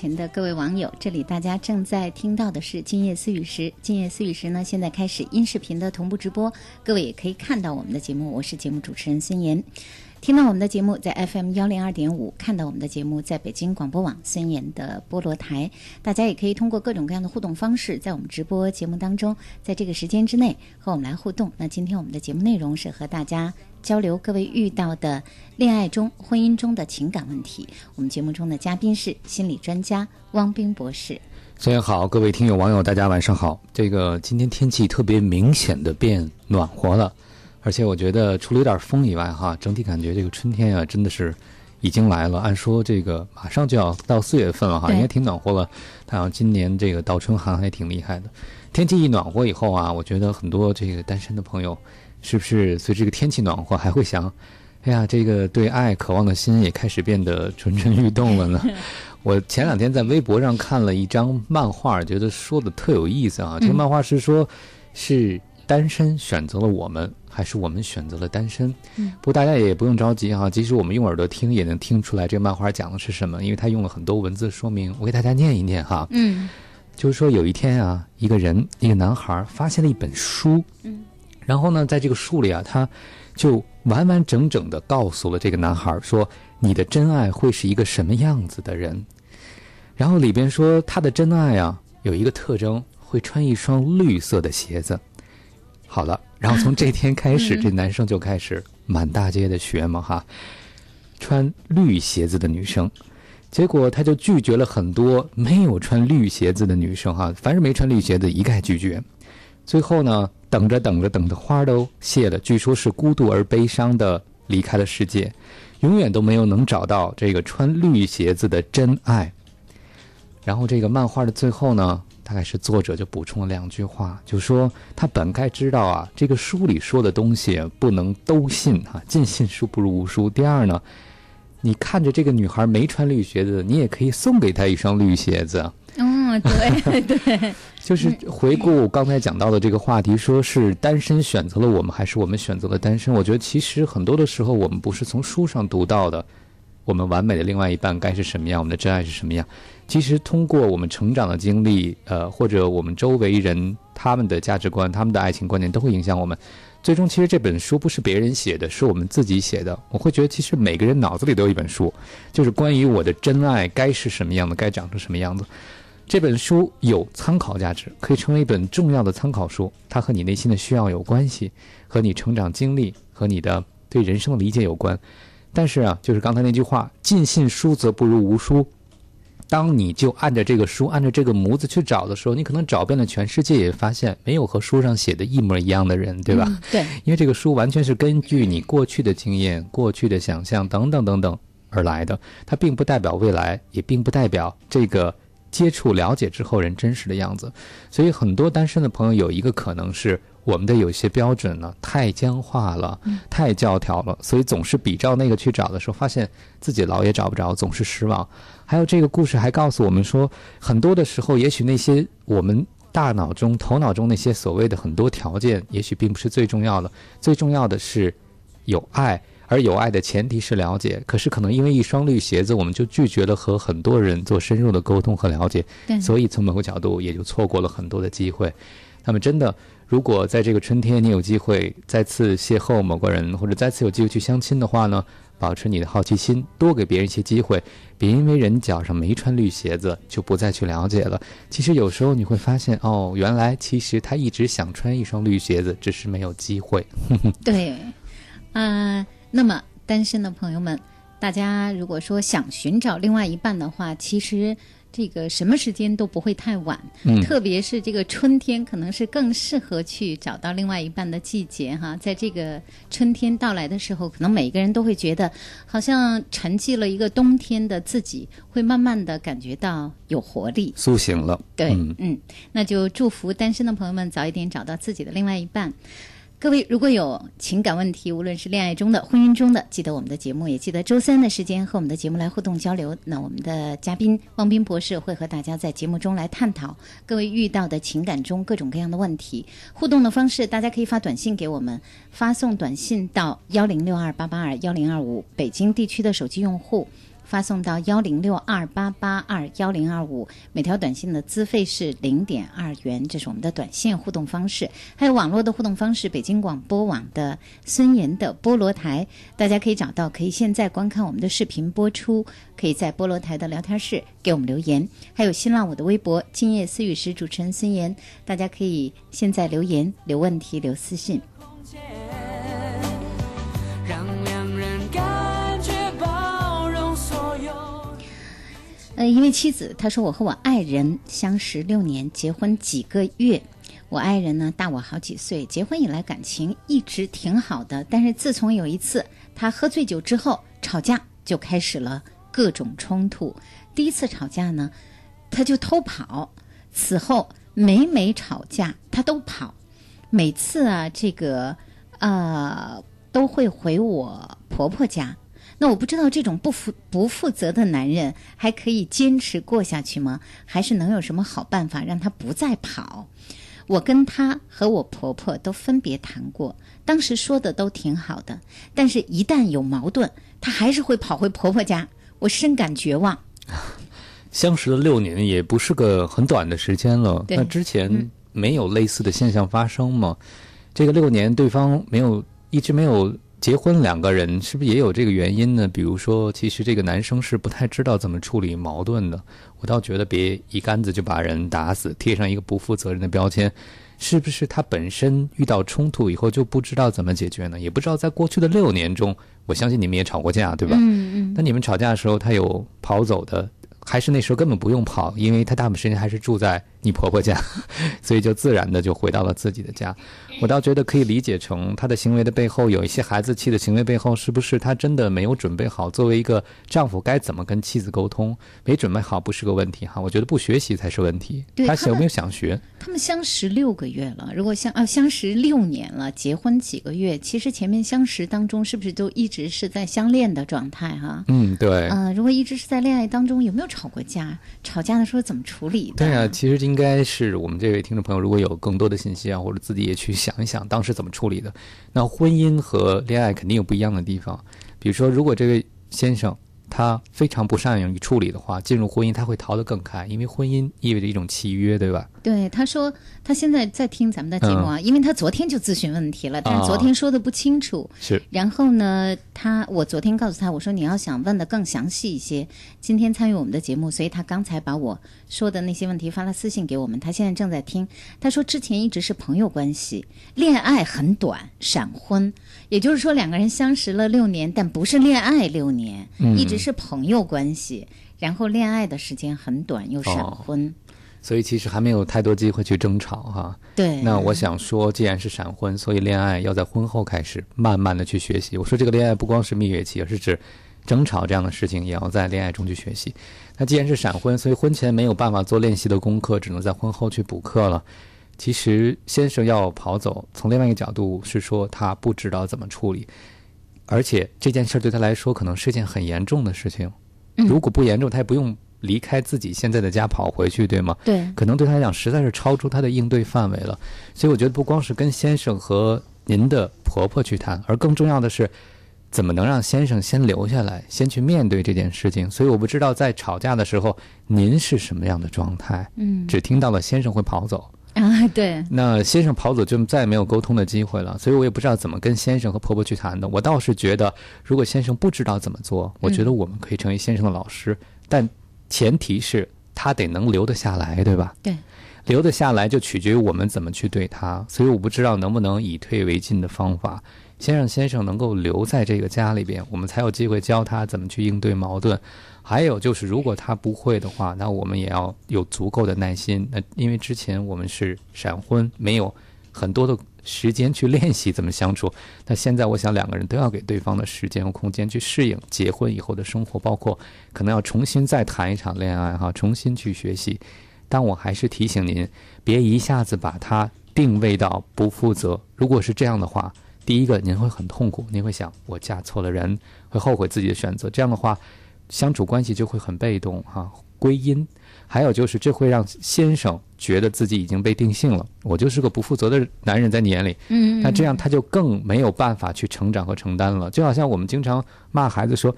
前的各位网友，这里大家正在听到的是《今夜思雨时》。《今夜思雨时》呢，现在开始音视频的同步直播，各位也可以看到我们的节目。我是节目主持人孙岩，听到我们的节目在 FM 幺零二点五，看到我们的节目在北京广播网孙岩的菠萝台。大家也可以通过各种各样的互动方式，在我们直播节目当中，在这个时间之内和我们来互动。那今天我们的节目内容是和大家交流各位遇到的恋爱中、婚姻中的情感问题。我们节目中的嘉宾是心理专家汪冰博士。大家好，各位听友网友，大家晚上好。这个今天天气特别明显的变暖和了，而且我觉得除了有点风以外，哈，整体感觉这个春天啊，真的是已经来了。按说这个马上就要到四月份了哈，应该挺暖和了。但好像今年这个倒春寒还挺厉害的。天气一暖和以后啊，我觉得很多这个单身的朋友，是不是随这个天气暖和，还会想，哎呀，这个对爱渴望的心也开始变得蠢蠢欲动了呢？我前两天在微博上看了一张漫画，觉得说的特有意思啊。这个漫画是说，是单身选择了我们，还是我们选择了单身？嗯不过大家也不用着急哈，即使我们用耳朵听，也能听出来这个漫画讲的是什么，因为它用了很多文字说明。我给大家念一念哈。嗯就是说有一天啊，一个人，一个男孩发现了一本书，嗯，然后呢，在这个书里啊，他就完完整整的告诉了这个男孩说，你的真爱会是一个什么样子的人。然后里边说他的真爱啊有一个特征，会穿一双绿色的鞋子。好了，然后从这天开始，这男生就开始满大街的学嘛哈，穿绿鞋子的女生。结果他就拒绝了很多没有穿绿鞋子的女生哈，凡是没穿绿鞋子一概拒绝。最后呢，等着等着等的花都谢了，据说是孤独而悲伤的离开了世界，永远都没有能找到这个穿绿鞋子的真爱。然后这个漫画的最后呢，大概是作者就补充了两句话，就说他本该知道啊，这个书里说的东西不能都信哈，尽信书不如无书。第二呢。你看着这个女孩没穿绿鞋子，你也可以送给她一双绿鞋子。嗯，对对，就是回顾刚才讲到的这个话题，说是单身选择了我们，还是我们选择了单身？我觉得其实很多的时候，我们不是从书上读到的，我们完美的另外一半该是什么样，我们的真爱是什么样。其实通过我们成长的经历，呃，或者我们周围人他们的价值观、他们的爱情观念，都会影响我们。最终，其实这本书不是别人写的，是我们自己写的。我会觉得，其实每个人脑子里都有一本书，就是关于我的真爱该是什么样的，该长成什么样子。这本书有参考价值，可以成为一本重要的参考书。它和你内心的需要有关系，和你成长经历和你的对人生的理解有关。但是啊，就是刚才那句话：“尽信书则不如无书。”当你就按着这个书，按照这个模子去找的时候，你可能找遍了全世界，也发现没有和书上写的一模一样的人，对吧？对，因为这个书完全是根据你过去的经验、过去的想象等等等等而来的，它并不代表未来，也并不代表这个接触了解之后人真实的样子。所以，很多单身的朋友有一个可能是。我们的有些标准呢太僵化了，太教条了，所以总是比照那个去找的时候，发现自己老也找不着，总是失望。还有这个故事还告诉我们说，很多的时候，也许那些我们大脑中、头脑中那些所谓的很多条件，也许并不是最重要的。最重要的是有爱，而有爱的前提是了解。可是可能因为一双绿鞋子，我们就拒绝了和很多人做深入的沟通和了解，所以从某个角度也就错过了很多的机会。那么真的。如果在这个春天你有机会再次邂逅某个人，或者再次有机会去相亲的话呢，保持你的好奇心，多给别人一些机会，别因为人脚上没穿绿鞋子就不再去了解了。其实有时候你会发现，哦，原来其实他一直想穿一双绿鞋子，只是没有机会。对，啊，那么单身的朋友们，大家如果说想寻找另外一半的话，其实。这个什么时间都不会太晚，特别是这个春天，可能是更适合去找到另外一半的季节哈。在这个春天到来的时候，可能每个人都会觉得，好像沉寂了一个冬天的自己，会慢慢的感觉到有活力，苏醒了。对，嗯，那就祝福单身的朋友们早一点找到自己的另外一半。各位，如果有情感问题，无论是恋爱中的、婚姻中的，记得我们的节目，也记得周三的时间和我们的节目来互动交流。那我们的嘉宾汪斌博士会和大家在节目中来探讨各位遇到的情感中各种各样的问题。互动的方式，大家可以发短信给我们，发送短信到幺零六二八八二幺零二五，北京地区的手机用户。发送到幺零六二八八二幺零二五，每条短信的资费是零点二元，这是我们的短信互动方式。还有网络的互动方式，北京广播网的孙岩的菠萝台，大家可以找到，可以现在观看我们的视频播出，可以在菠萝台的聊天室给我们留言。还有新浪我的微博今夜思雨时主持人孙岩，大家可以现在留言、留问题、留私信。呃，一位妻子她说：“我和我爱人相识六年，结婚几个月。我爱人呢大我好几岁，结婚以来感情一直挺好的。但是自从有一次他喝醉酒之后吵架，就开始了各种冲突。第一次吵架呢，他就偷跑。此后每每吵架他都跑，每次啊这个呃都会回我婆婆家。”那我不知道这种不负不负责的男人还可以坚持过下去吗？还是能有什么好办法让他不再跑？我跟他和我婆婆都分别谈过，当时说的都挺好的，但是一旦有矛盾，他还是会跑回婆婆家，我深感绝望。相识了六年，也不是个很短的时间了。那之前没有类似的现象发生吗？这个六年，对方没有一直没有。结婚两个人是不是也有这个原因呢？比如说，其实这个男生是不太知道怎么处理矛盾的。我倒觉得别一竿子就把人打死，贴上一个不负责任的标签。是不是他本身遇到冲突以后就不知道怎么解决呢？也不知道在过去的六年中，我相信你们也吵过架，对吧？嗯嗯。那你们吵架的时候，他有跑走的，还是那时候根本不用跑，因为他大部分时间还是住在你婆婆家，所以就自然的就回到了自己的家。我倒觉得可以理解成他的行为的背后有一些孩子气的行为背后，是不是他真的没有准备好？作为一个丈夫，该怎么跟妻子沟通？没准备好不是个问题哈，我觉得不学习才是问题。对他有没有想学？他们相识六个月了，如果相啊相识六年了，结婚几个月，其实前面相识当中是不是都一直是在相恋的状态哈？嗯，对。嗯，如果一直是在恋爱当中，有没有吵过架？吵架的时候怎么处理的？对啊，其实应该是我们这位听众朋友，如果有更多的信息啊，或者自己也去想一想当时怎么处理的。那婚姻和恋爱肯定有不一样的地方，比如说，如果这位先生他非常不善于处理的话，进入婚姻他会逃得更开，因为婚姻意味着一种契约，对吧？对，他说他现在在听咱们的节目啊，因为他昨天就咨询问题了，但是昨天说的不清楚。是。然后呢，他我昨天告诉他，我说你要想问的更详细一些，今天参与我们的节目，所以他刚才把我说的那些问题发了私信给我们，他现在正在听。他说之前一直是朋友关系，恋爱很短，闪婚，也就是说两个人相识了六年，但不是恋爱六年，一直是朋友关系，然后恋爱的时间很短，又闪婚。所以其实还没有太多机会去争吵哈。对。那我想说，既然是闪婚，所以恋爱要在婚后开始，慢慢的去学习。我说这个恋爱不光是蜜月期，而是指争吵这样的事情也要在恋爱中去学习。那既然是闪婚，所以婚前没有办法做练习的功课，只能在婚后去补课了。其实先生要跑走，从另外一个角度是说他不知道怎么处理，而且这件事对他来说可能是件很严重的事情。如果不严重，他也不用。离开自己现在的家跑回去，对吗？对，可能对他来讲实在是超出他的应对范围了。所以我觉得不光是跟先生和您的婆婆去谈，而更重要的是，怎么能让先生先留下来，先去面对这件事情。所以我不知道在吵架的时候您是什么样的状态。嗯，只听到了先生会跑走啊，对。那先生跑走就再也没有沟通的机会了。所以我也不知道怎么跟先生和婆婆去谈的。我倒是觉得，如果先生不知道怎么做，我觉得我们可以成为先生的老师，但。前提是他得能留得下来，对吧？对，留得下来就取决于我们怎么去对他。所以我不知道能不能以退为进的方法，先让先生能够留在这个家里边，我们才有机会教他怎么去应对矛盾。还有就是，如果他不会的话，那我们也要有足够的耐心。那因为之前我们是闪婚，没有很多的。时间去练习怎么相处，那现在我想两个人都要给对方的时间和空间去适应结婚以后的生活，包括可能要重新再谈一场恋爱哈，重新去学习。但我还是提醒您，别一下子把它定位到不负责。如果是这样的话，第一个您会很痛苦，您会想我嫁错了人，会后悔自己的选择。这样的话，相处关系就会很被动哈，归因。还有就是，这会让先生觉得自己已经被定性了，我就是个不负责的男人，在你眼里，嗯，那这样他就更没有办法去成长和承担了。就好像我们经常骂孩子说，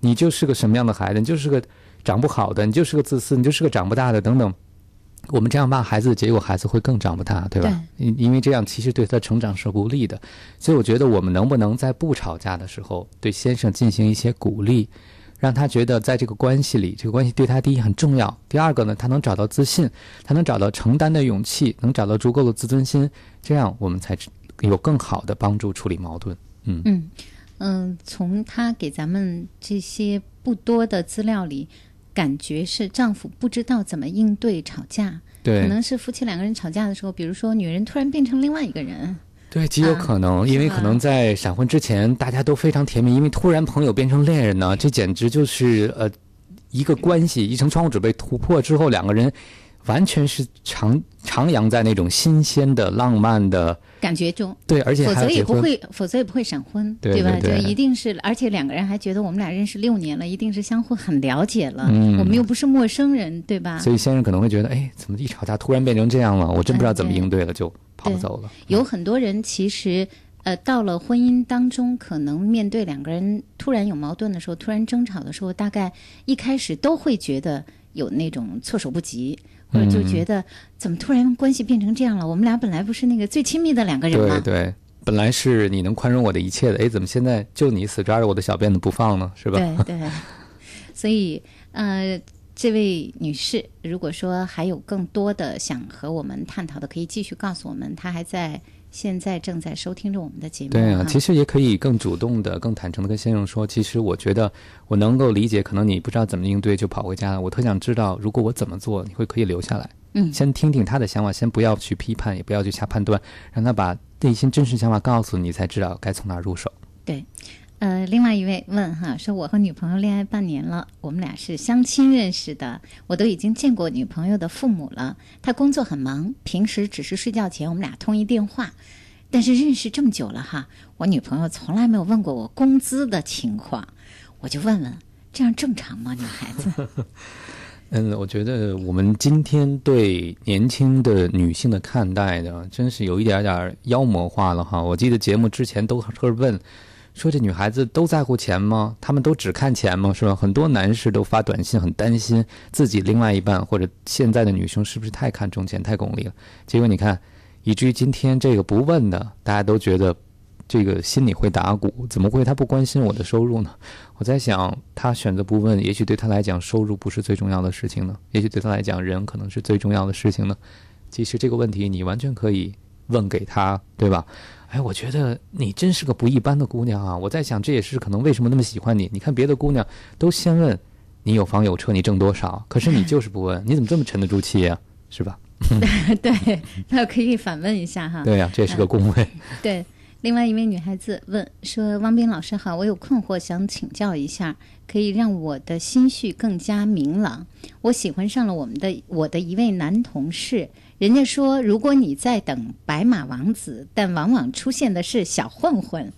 你就是个什么样的孩子，你就是个长不好的，你就是个自私，你就是个长不大的，等等。我们这样骂孩子，结果孩子会更长不大，对吧？因因为这样其实对他成长是不利的。所以我觉得，我们能不能在不吵架的时候，对先生进行一些鼓励？让他觉得在这个关系里，这个关系对他第一很重要。第二个呢，他能找到自信，他能找到承担的勇气，能找到足够的自尊心，这样我们才有更好的帮助处理矛盾。嗯嗯嗯，从他给咱们这些不多的资料里，感觉是丈夫不知道怎么应对吵架，对，可能是夫妻两个人吵架的时候，比如说女人突然变成另外一个人。对，极有可能，因为可能在闪婚之前，大家都非常甜蜜，因为突然朋友变成恋人呢，这简直就是呃一个关系，一层窗户纸被突破之后，两个人完全是徜徜徉在那种新鲜的、浪漫的感觉中。对，而且否则也不会，否则也不会闪婚，对吧？就，一定是，而且两个人还觉得我们俩认识六年了，一定是相互很了解了，我们又不是陌生人，对吧？所以先生可能会觉得，哎，怎么一吵架突然变成这样了？我真不知道怎么应对了，就。跑走了。有很多人其实，呃，到了婚姻当中，可能面对两个人突然有矛盾的时候，突然争吵的时候，大概一开始都会觉得有那种措手不及，或者就觉得怎么突然关系变成这样了？我们俩本来不是那个最亲密的两个人吗？对对。本来是你能宽容我的一切的，哎，怎么现在就你死抓着我的小辫子不放呢？是吧？对对，所以呃，这位女士，如果说还有更多的想和我们探讨的，可以继续告诉我们。她还在现在正在收听着我们的节目。对啊，其实也可以更主动的、更坦诚的跟先生说，其实我觉得我能够理解，可能你不知道怎么应对就跑回家了。我特想知道，如果我怎么做，你会可以留下来。嗯先听听他的想法，先不要去批判，也不要去下判断，让他把内心真实想法告诉你，才知道该从哪儿入手。对，呃，另外一位问哈，说我和女朋友恋爱半年了，我们俩是相亲认识的，我都已经见过女朋友的父母了。她工作很忙，平时只是睡觉前我们俩通一电话。但是认识这么久了哈，我女朋友从来没有问过我工资的情况，我就问问，这样正常吗？女孩子？嗯，我觉得我们今天对年轻的女性的看待呢，真是有一点点妖魔化了哈。我记得节目之前都是问，说这女孩子都在乎钱吗？她们都只看钱吗？是吧？很多男士都发短信，很担心自己另外一半或者现在的女生是不是太看重钱、太功利了。结果你看，以至于今天这个不问的，大家都觉得这个心里会打鼓，怎么会他不关心我的收入呢？我在想，他选择不问，也许对他来讲，收入不是最重要的事情呢。也许对他来讲，人可能是最重要的事情呢。其实这个问题你完全可以问给他，对吧？哎，我觉得你真是个不一般的姑娘啊！我在想，这也是可能为什么那么喜欢你。你看别的姑娘都先问你有房有车，你挣多少，可是你就是不问，你怎么这么沉得住气呀、是吧？对，那可以反问一下哈。对呀、这也是个恭维。对，另外一位女孩子问说：“汪斌老师好，我有困惑想请教一下，可以让我的心绪更加明朗。我喜欢上了我们的我的一位男同事，人家说如果你在等白马王子，但往往出现的是小混混。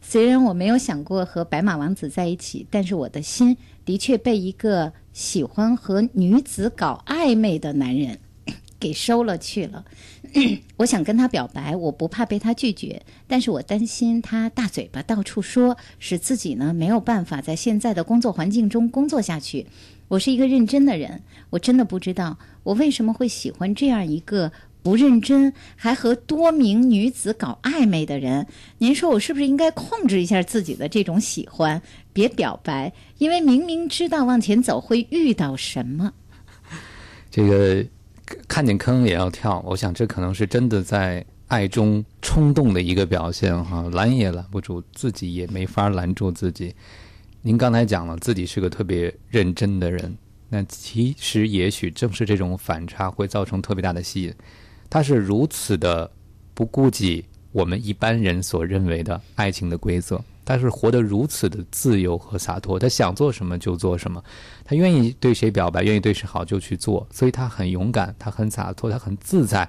虽然我没有想过和白马王子在一起，但是我的心的确被一个喜欢和女子搞暧昧的男人给收了去了。”我想跟他表白，我不怕被他拒绝，但是我担心他大嘴巴到处说，使自己呢没有办法在现在的工作环境中工作下去。我是一个认真的人，我真的不知道我为什么会喜欢这样一个不认真还和多名女子搞暧昧的人。您说我是不是应该控制一下自己的这种喜欢，别表白？因为明明知道往前走会遇到什么。这个看见坑也要跳，我想这可能是真的在爱中冲动的一个表现哈，拦也拦不住，自己也没法拦住自己。您刚才讲了自己是个特别认真的人，那其实也许正是这种反差会造成特别大的吸引。他是如此的不顾及我们一般人所认为的爱情的规则，他是活得如此的自由和洒脱，他想做什么就做什么，他愿意对谁表白，愿意对谁好就去做，所以他很勇敢，他很洒脱，他很自在。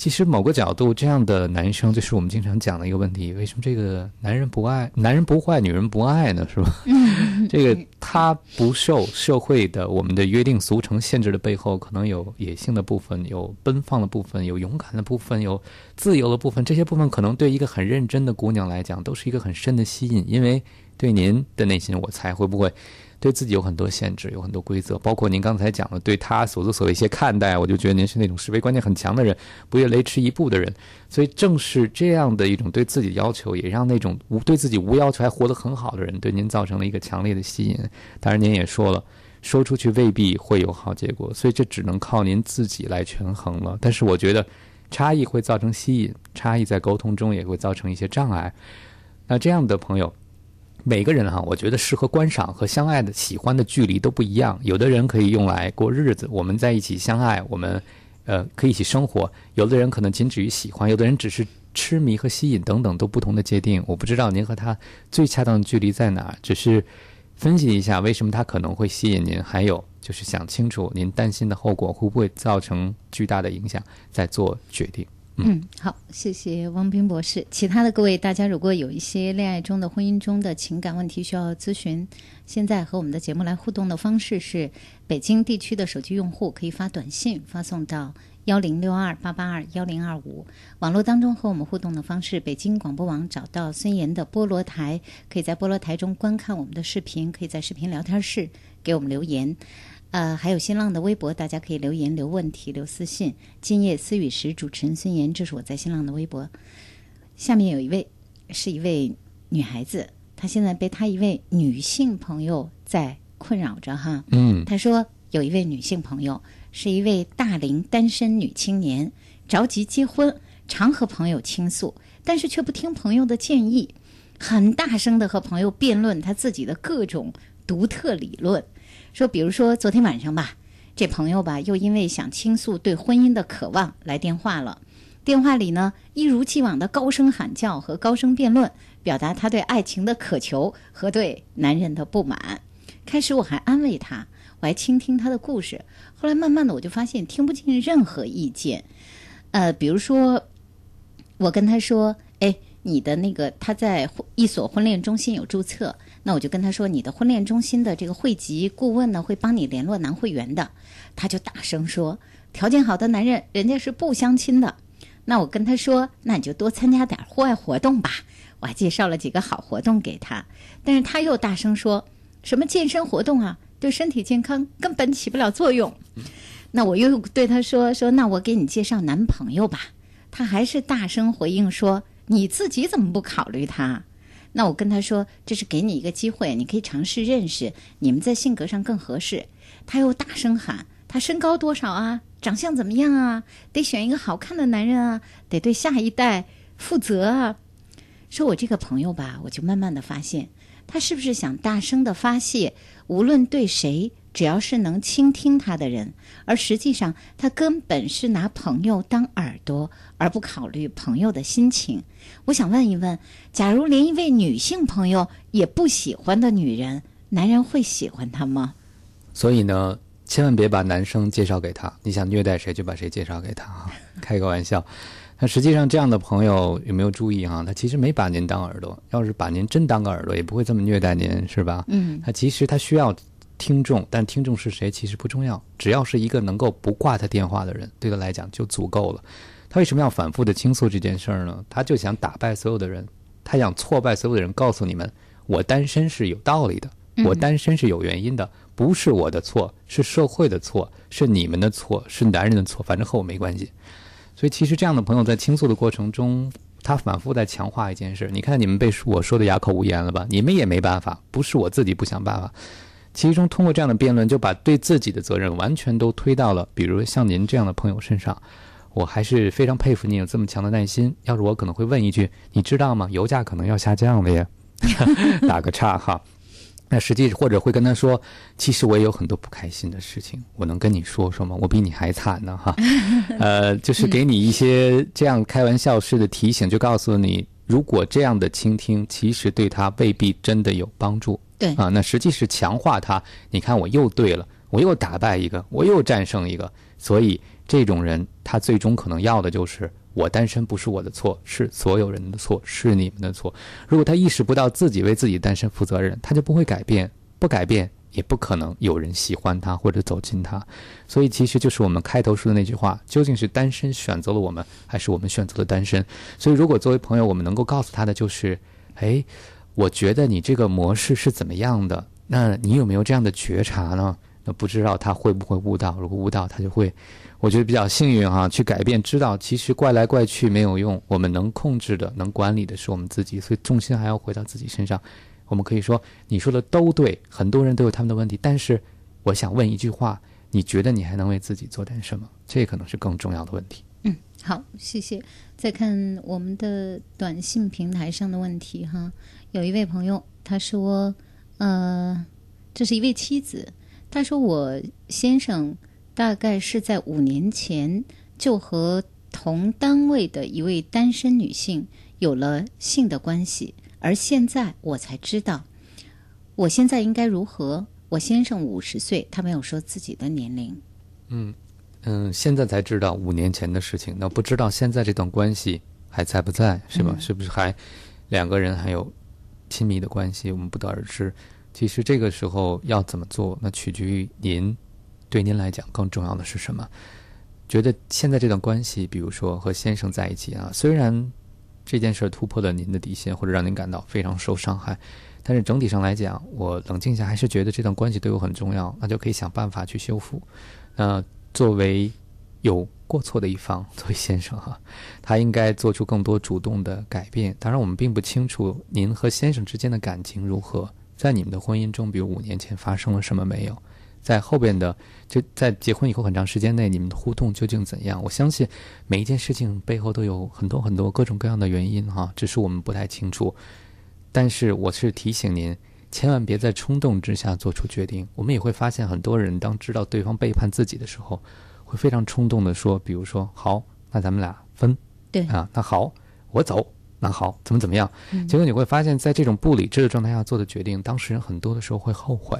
其实某个角度，这样的男生就是我们经常讲的一个问题：为什么这个男人不爱，男人不坏，女人不爱呢？是吧？这个他不受社会的我们的约定俗成限制的背后，可能有野性的部分，有奔放的部分，有勇敢的部分，有自由的部分。这些部分可能对一个很认真的姑娘来讲，都是一个很深的吸引。因为对您的内心，我猜会不会对自己有很多限制，有很多规则，包括您刚才讲的对他所作所为一些看待，我就觉得您是那种是非观念很强的人，不越雷池一步的人。所以正是这样的一种对自己要求，也让那种无对自己无要求还活得很好的人，对您造成了一个强烈的吸引。当然，您也说了，说出去未必会有好结果，所以这只能靠您自己来权衡了。但是我觉得，差异会造成吸引，差异在沟通中也会造成一些障碍。那这样的朋友。每个人哈，我觉得适合观赏和相爱的喜欢的距离都不一样。有的人可以用来过日子，我们在一起相爱，我们呃可以一起生活。有的人可能仅止于喜欢，有的人只是痴迷和吸引等等都不同的界定。我不知道您和他最恰当的距离在哪，只是分析一下为什么他可能会吸引您，还有就是想清楚您担心的后果会不会造成巨大的影响，再做决定。嗯，好，谢谢汪斌博士。其他的各位，大家如果有一些恋爱中的、婚姻中的情感问题需要咨询，现在和我们的节目来互动的方式是：北京地区的手机用户可以发短信发送到幺零六二八八二幺零二五。网络当中和我们互动的方式，北京广播网找到孙岩的菠萝台，可以在菠萝台中观看我们的视频，可以在视频聊天室给我们留言。呃，还有新浪的微博，大家可以留言、留问题、留私信。今夜思雨时，主持人孙岩，这是我在新浪的微博。下面有一位是一位女孩子，她现在被她一位女性朋友在困扰着哈。嗯她说有一位女性朋友是一位大龄单身女青年，着急结婚，常和朋友倾诉，但是却不听朋友的建议，很大声的和朋友辩论她自己的各种独特理论。说，比如说昨天晚上吧，这朋友吧又因为想倾诉对婚姻的渴望来电话了。电话里呢，一如既往的高声喊叫和高声辩论，表达他对爱情的渴求和对男人的不满。开始我还安慰他，我还倾听他的故事。后来慢慢的，我就发现听不进任何意见。呃，比如说，我跟他说：“哎，你的那个他在一所婚恋中心有注册，那我就跟他说，你的婚恋中心的这个会籍顾问呢，会帮你联络男会员的。”他就大声说：“条件好的男人，人家是不相亲的。”那我跟他说：“那你就多参加点户外活动吧。”我还介绍了几个好活动给他，但是他又大声说：“什么健身活动啊，对身体健康根本起不了作用。”那我又对他说：“说那我给你介绍男朋友吧。”他还是大声回应说：“你自己怎么不考虑他？”那我跟他说：“这是给你一个机会，你可以尝试认识，你们在性格上更合适。”他又大声喊：“他身高多少啊？长相怎么样啊？得选一个好看的男人啊，得对下一代负责啊。”说我这个朋友吧，我就慢慢的发现，他是不是想大声的发泄，无论对谁，只要是能倾听他的人，而实际上他根本是拿朋友当耳朵，而不考虑朋友的心情。我想问一问，假如连一位女性朋友也不喜欢的女人，男人会喜欢她吗？所以呢，千万别把男生介绍给他，你想虐待谁就把谁介绍给他哈，开个玩笑。那实际上这样的朋友有没有注意哈？他其实没把您当耳朵，要是把您真当个耳朵，也不会这么虐待您，是吧？嗯他其实他需要听众，但听众是谁其实不重要，只要是一个能够不挂他电话的人，对他来讲就足够了。他为什么要反复的倾诉这件事儿呢？他就想打败所有的人，他想挫败所有的人，告诉你们，我单身是有道理的，我单身是有原因的，不是我的错，是社会的错，是你们的错，是男人的错，反正和我没关系。所以其实这样的朋友在倾诉的过程中，他反复在强化一件事。你看你们被我说的哑口无言了吧？你们也没办法，不是我自己不想办法。其中通过这样的辩论，就把对自己的责任完全都推到了，比如像您这样的朋友身上。我还是非常佩服你有这么强的耐心。要是我可能会问一句：你知道吗？油价可能要下降了耶。打个岔哈。那实际或者会跟他说，其实我也有很多不开心的事情，我能跟你说说吗？我比你还惨呢哈。呃，就是给你一些这样开玩笑式的提醒，就告诉你，如果这样的倾听，其实对他未必真的有帮助。对啊，那实际是强化他。你看，我又对了，我又打败一个，我又战胜一个。所以这种人，他最终可能要的就是我单身不是我的错，是所有人的错，是你们的错。如果他意识不到自己为自己单身负责任，他就不会改变，不改变也不可能有人喜欢他或者走近他。所以其实就是我们开头说的那句话：究竟是单身选择了我们，还是我们选择了单身？所以如果作为朋友，我们能够告诉他的就是：哎，我觉得你这个模式是怎么样的？那你有没有这样的觉察呢？那不知道他会不会悟到？如果悟到，他就会，我觉得比较幸运哈、去改变，知道其实怪来怪去没有用，我们能控制的、能管理的是我们自己，所以重心还要回到自己身上。我们可以说你说的都对，很多人都有他们的问题，但是我想问一句话：你觉得你还能为自己做点什么？这可能是更重要的问题。嗯，好，谢谢。再看我们的短信平台上的问题哈，有一位朋友他说，呃，这是一位妻子，他说我先生大概是在五年前就和同单位的一位单身女性有了性的关系，而现在我才知道，我现在应该如何？我先生五十岁，他没有说自己的年龄。嗯嗯，现在才知道五年前的事情，那不知道现在这段关系还在不在，是吧？是不是还两个人还有亲密的关系？我们不得而知。其实这个时候要怎么做，那取决于您，对您来讲更重要的是什么？觉得现在这段关系，比如说和先生在一起啊，虽然这件事儿突破了您的底线，或者让您感到非常受伤害，但是整体上来讲，我冷静下还是觉得这段关系对我很重要，那就可以想办法去修复。那作为有过错的一方，作为先生哈，他应该做出更多主动的改变。当然，我们并不清楚您和先生之间的感情如何，在你们的婚姻中，比如五年前发生了什么没有？在后边的，就在结婚以后很长时间内，你们的互动究竟怎样？我相信每一件事情背后都有很多很多各种各样的原因哈，只是我们不太清楚。但是我是提醒您，千万别在冲动之下做出决定。我们也会发现，很多人当知道对方背叛自己的时候，会非常冲动的说，比如说，好，那咱们俩分，对啊，那好，我走，那好，怎么怎么样？结果你会发现在这种不理智的状态下做的决定，当事人很多的时候会后悔。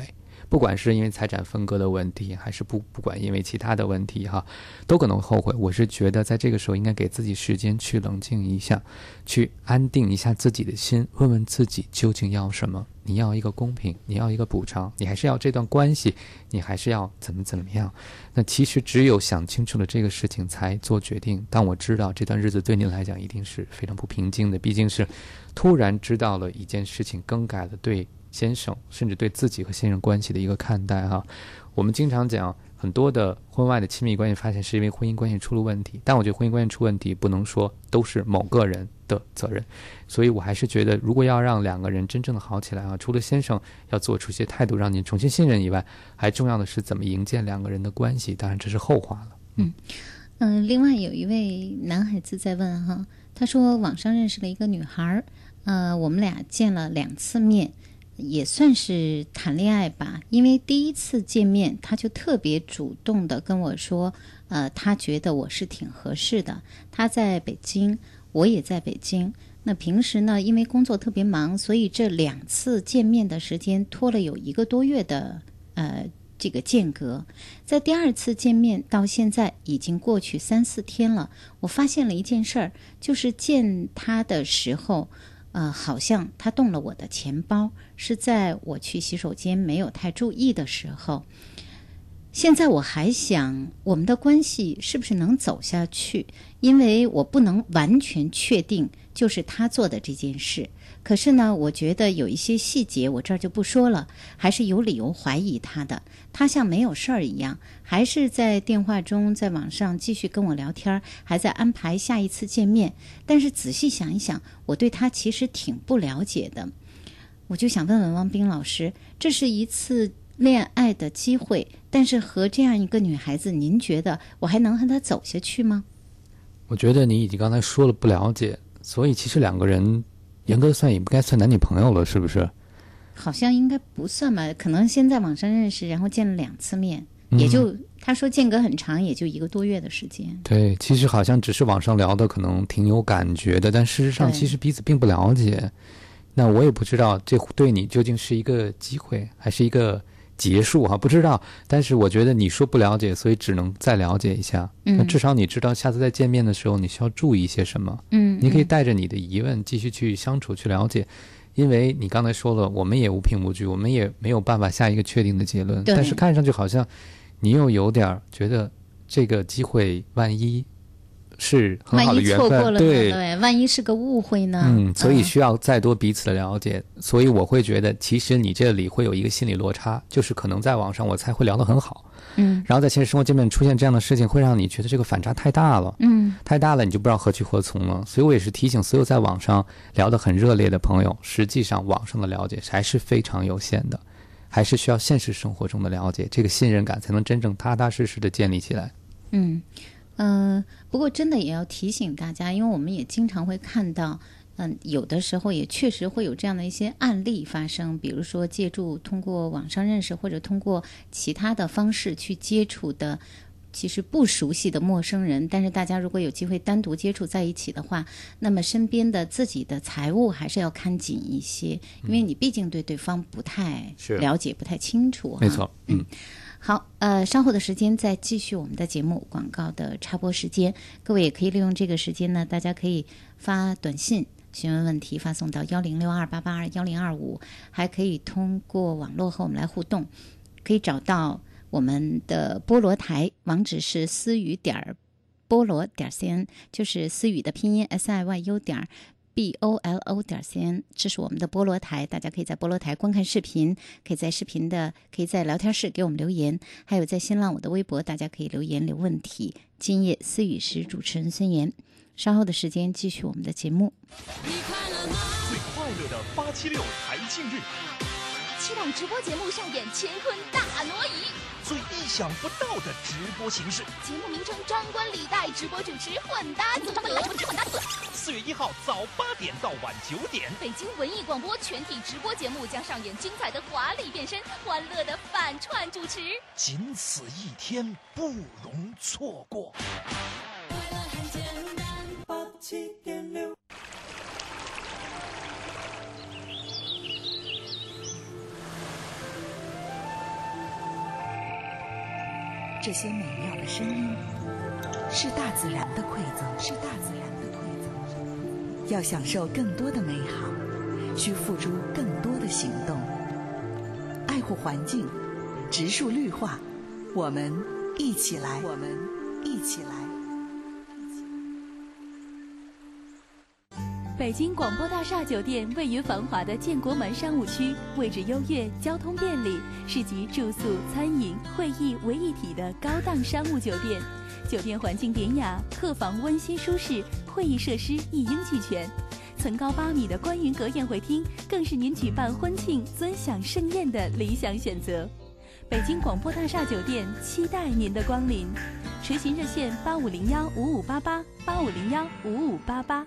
不管是因为财产分割的问题，还是不不管因为其他的问题哈，都可能后悔。我是觉得在这个时候应该给自己时间去冷静一下，去安定一下自己的心，问问自己究竟要什么。你要一个公平，你要一个补偿，你还是要这段关系，你还是要怎么怎么样？那其实只有想清楚了这个事情才做决定。但我知道这段日子对您来讲一定是非常不平静的，毕竟是突然知道了一件事情，更改了对。先生，甚至对自己和先生关系的一个看待哈，我们经常讲很多的婚外的亲密关系，发现是因为婚姻关系出了问题。但我觉得婚姻关系出问题，不能说都是某个人的责任。所以我还是觉得，如果要让两个人真正的好起来啊，除了先生要做出一些态度让您重新信任以外，还重要的是怎么营建两个人的关系。当然这是后话了。嗯嗯，另外有一位男孩子在问哈，他说网上认识了一个女孩儿，呃，我们俩见了两次面。也算是谈恋爱吧，因为第一次见面他就特别主动的跟我说，呃，他觉得我是挺合适的。他在北京，我也在北京。那平时呢，因为工作特别忙，所以这两次见面的时间拖了有一个多月的呃这个间隔。在第二次见面到现在已经过去三四天了，我发现了一件事儿，就是见他的时候。呃，好像他动了我的钱包，是在我去洗手间没有太注意的时候。现在我还想，我们的关系是不是能走下去？因为我不能完全确定就是他做的这件事。可是呢，我觉得有一些细节，我这儿就不说了，还是有理由怀疑他的。他像没有事儿一样，还是在电话中，在网上继续跟我聊天，还在安排下一次见面。但是仔细想一想，我对他其实挺不了解的。我就想问问汪冰老师，这是一次恋爱的机会，但是和这样一个女孩子，您觉得我还能和她走下去吗？我觉得你已经刚才说了不了解，所以其实两个人。严格算也不该算男女朋友了，是不是？好像应该不算吧，可能先在网上认识，然后见了两次面，也就他说间隔很长，也就一个多月的时间。对，其实好像只是网上聊的，可能挺有感觉的，但事实上其实彼此并不了解。那我也不知道这对你究竟是一个机会，还是一个。结束哈，不知道，但是我觉得你说不了解，所以只能再了解一下。那至少你知道下次再见面的时候，你需要注意一些什么。嗯，你可以带着你的疑问继续去相处去了解，因为你刚才说了，我们也无凭无据，我们也没有办法下一个确定的结论。但是看上去好像你又有点觉得这个机会万一。是很好的缘分，对对，万一是个误会呢？嗯，所以需要再多彼此的了解。所以我会觉得，其实你这里会有一个心理落差，就是可能在网上我才会聊得很好，嗯，然后在现实生活见面出现这样的事情，会让你觉得这个反差太大了，嗯，太大了，你就不知道何去何从了。所以我也是提醒所有在网上聊得很热烈的朋友，实际上网上的了解还是非常有限的，还是需要现实生活中的了解，这个信任感才能真正踏踏实实的建立起来。嗯。嗯，不过真的也要提醒大家，因为我们也经常会看到，嗯，有的时候也确实会有这样的一些案例发生，比如说借助通过网上认识或者通过其他的方式去接触的，其实不熟悉的陌生人，但是大家如果有机会单独接触在一起的话，那么身边的自己的财务还是要看紧一些，因为你毕竟对对方不太了解、不太清楚。没错，嗯。好，呃，稍后的时间再继续我们的节目广告的插播时间，各位也可以利用这个时间呢，大家可以发短信询问问题，发送到幺零六二八八二幺零二五，还可以通过网络和我们来互动，可以找到我们的菠萝台，网址是思雨点儿菠萝点儿 cn，就是思雨的拼音 s i y u 点儿 b o l o 点 c n，这是我们的菠萝台，大家可以在菠萝台观看视频，可以在视频的，可以在聊天室给我们留言，还有在新浪我的微博，大家可以留言留问题。今夜思雨时，主持人孙岩，稍后的时间继续我们的节目。你快乐吗最快乐的八七六台庆日，七档直播节目上演乾坤大挪移，最意想不到的直播形式。节目名称张冠李戴，直播主持混搭组合。四月一号早八点到晚九点，北京文艺广播全体直播节目将上演精彩的华丽变身，欢乐的反串主持。仅此一天，不容错过。快乐很简单，八七这些美妙的声音，是大自然的馈赠，是大自然的馈赠。要享受更多的美好，需付出更多的行动。爱护环境，植树绿化，我们一起来，我们一起来。北京广播大厦酒店位于繁华的建国门商务区，位置优越，交通便利，是集住宿、餐饮、会议为一体的高档商务酒店。酒店环境典雅，客房温馨舒适，会议设施一应俱全。层高八米的观云阁宴会厅，更是您举办婚庆、尊享盛宴的理想选择。北京广播大厦酒店期待您的光临，垂询热线八五零幺五五八八八五零幺五五八八。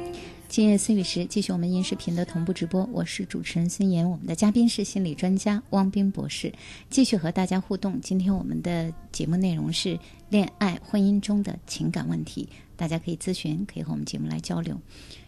今夜思雨时，继续我们音视频的同步直播。我是主持人孙岩，我们的嘉宾是心理专家汪斌博士，继续和大家互动。今天我们的节目内容是恋爱、婚姻中的情感问题，大家可以咨询，可以和我们节目来交流。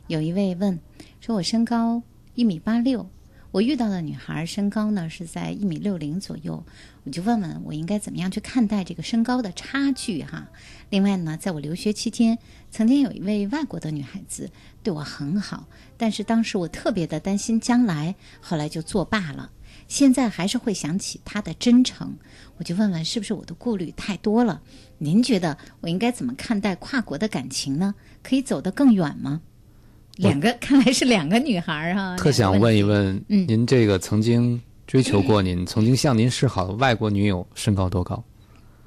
有一位问说：“我身高一米八六，我遇到的女孩身高呢是在一米六零左右，我就问问我应该怎么样去看待这个身高的差距哈？另外呢，在我留学期间，曾经有一位外国的女孩子对我很好，但是当时我特别的担心将来，后来就作罢了。现在还是会想起他的真诚，我就问问是不是我的顾虑太多了？您觉得我应该怎么看待跨国的感情呢？可以走得更远吗？两个看来是两个女孩儿哈，特想问一问，嗯您这个曾经追求过您、曾经向您示好的外国女友身高多高？